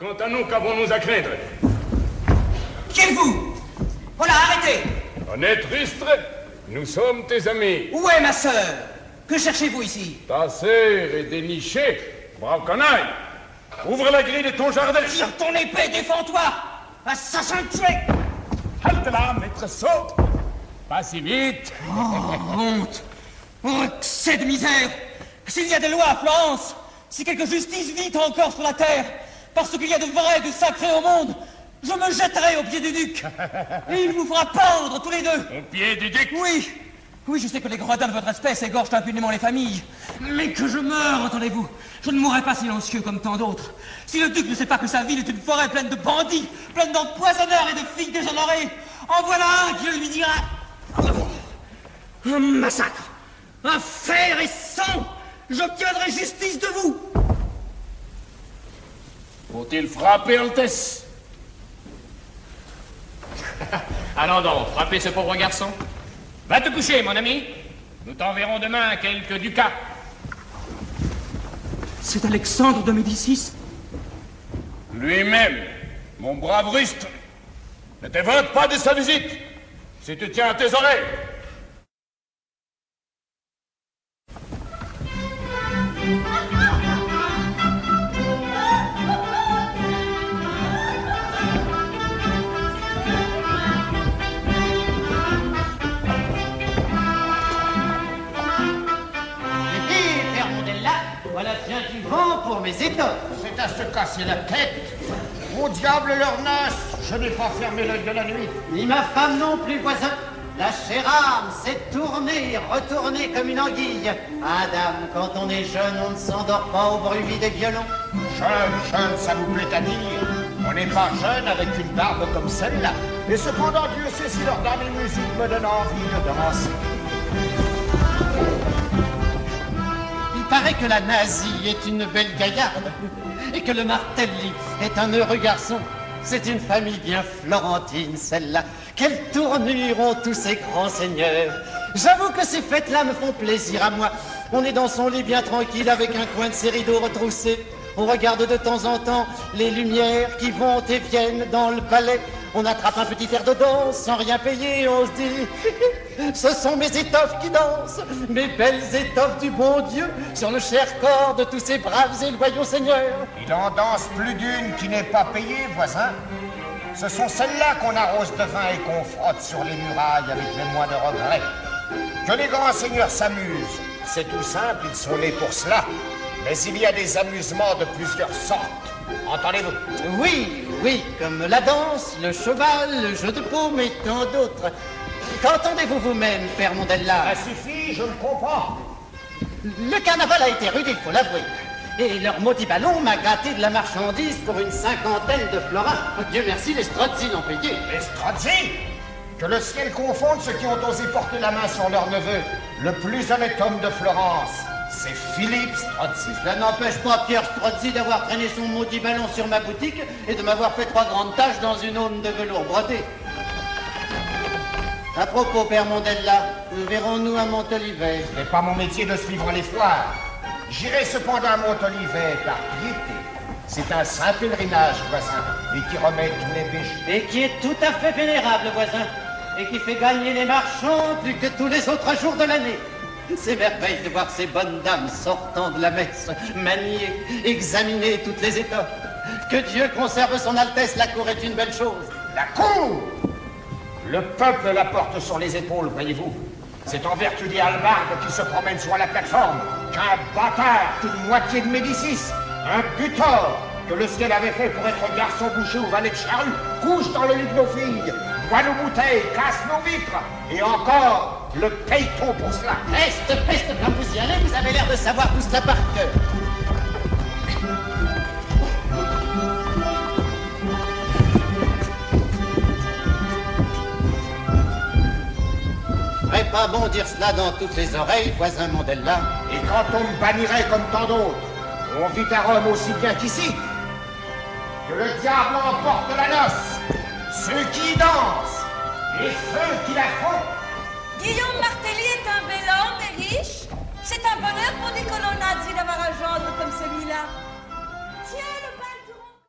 Quant à nous, qu'avons-nous à craindre Qui êtes-vous Voilà, arrêtez Honnête rustre, nous sommes tes amis. Où est ma sœur? Que cherchez-vous ici? Ta sœur est dénichée, brave canaille. Ouvre la grille de ton jardin. Tire ton épée, défends-toi. Assassin tué. Halte là, maître saute. Pas si vite. Oh, honte. Oh, excès de misère. S'il y a des lois à Florence, si quelque justice vit encore sur la terre, parce qu'il y a de vrai et de sacré au monde, je me jetterai au pied du duc. Et il vous fera pendre tous les deux. Au pied du duc Oui, oui, je sais que les gredins de votre espèce égorgent impunément les familles. Mais que je meure, entendez-vous Je ne mourrai pas silencieux comme tant d'autres. Si le duc ne sait pas que sa ville est une forêt pleine de bandits, pleine d'empoisonneurs et de filles déshonorées, en voilà un qui lui dira... Un massacre Un fer et sang J'obtiendrai justice de vous Faut-il frapper, Altesse? Allons donc, frappez ce pauvre garçon. Va te coucher, mon ami. Nous t'enverrons demain quelques ducats. C'est Alexandre de Médicis Lui-même, mon brave rustre, ne t'évente pas de sa visite, si tu tiens à tes oreilles. Pour mes étoffes. C'est à se casser la tête. Au diable leur nasse, je n'ai pas fermé l'œil de la nuit. Ni ma femme non plus, voisin. La chère âme s'est tournée, retournée comme une anguille. Ah, dame, quand on est jeune, on ne s'endort pas au bruit des violons. Jeune, jeune, ça vous plaît à dire. On n'est pas jeune avec une barbe comme celle-là. Et cependant, Dieu sait si leur dame et musique me donnent envie de danser. Que la nazie est une belle gaillarde et que le Martelli est un heureux garçon. C'est une famille bien florentine, celle-là. Quelle tournure ont tous ces grands seigneurs. J'avoue que ces fêtes-là me font plaisir à moi. On est dans son lit bien tranquille avec un coin de ses rideaux retroussés. On regarde de temps en temps les lumières qui vont et viennent dans le palais. On attrape un petit air de danse sans rien payer. On se dit, ce sont mes étoffes qui dansent, mes belles étoffes du bon Dieu sur le cher corps de tous ces braves et loyaux seigneurs. Il en danse plus d'une qui n'est pas payée, voisin. Ce sont celles-là qu'on arrose de vin et qu'on frotte sur les murailles avec le moins de regrets. Que les grands seigneurs s'amusent, c'est tout simple, ils sont nés pour cela. Mais il y a des amusements de plusieurs sortes. Entendez-vous? Oui, oui, comme la danse, le cheval, le jeu de paume et tant d'autres. Qu'entendez-vous vous-même, Père Mondella? Ça suffit, je le comprends. Le carnaval a été rude, il faut l'avouer. Et leur maudit ballon m'a gratté de la marchandise pour une cinquantaine de florins. Dieu merci, les Strozzi l'ont payé. Les Strozzi? Que le ciel confonde ceux qui ont osé porter la main sur leur neveu, le plus honnête homme de Florence. C'est Philippe Strozzi. Cela n'empêche pas Pierre Strozzi d'avoir traîné son maudit ballon sur ma boutique et de m'avoir fait trois grandes taches dans une aune de velours brodé. À propos, Père Mondella, nous verrons-nous à Montolivet? Ce n'est pas mon métier de suivre les foires. J'irai cependant à Montolivet par piété. C'est un saint pèlerinage, voisin, et qui remet tous les péchés. Et qui est tout à fait vénérable, voisin, et qui fait gagner les marchands plus que tous les autres jours de l'année. C'est merveille de voir ces bonnes dames sortant de la messe, manier, examiner toutes les étoffes. Que Dieu conserve son Altesse, la cour est une belle chose. La cour Le peuple la porte sur les épaules, voyez-vous. C'est en vertu des halbardes qui se promènent sur la plateforme qu'un bâtard, une moitié de Médicis, un butor que le ciel avait fait pour être garçon boucher ou valet de charrue, couche dans le lit de nos filles, boit nos bouteilles, casse nos vitres, et encore le paye-t-on pour cela Peste, peste, quand vous y allez, vous avez l'air de savoir tout cela par cœur. Ferait pas bon dire cela dans toutes les oreilles, voisin Mondella. Et quand on me bannirait comme tant d'autres, on vit à Rome aussi bien qu'ici, que le diable emporte la noce, ceux qui dansent et ceux qui la font. Guillaume Martelly est un bel homme et riche. C'est un bonheur pour des colonnades d'avoir un gendre comme celui-là. Tiens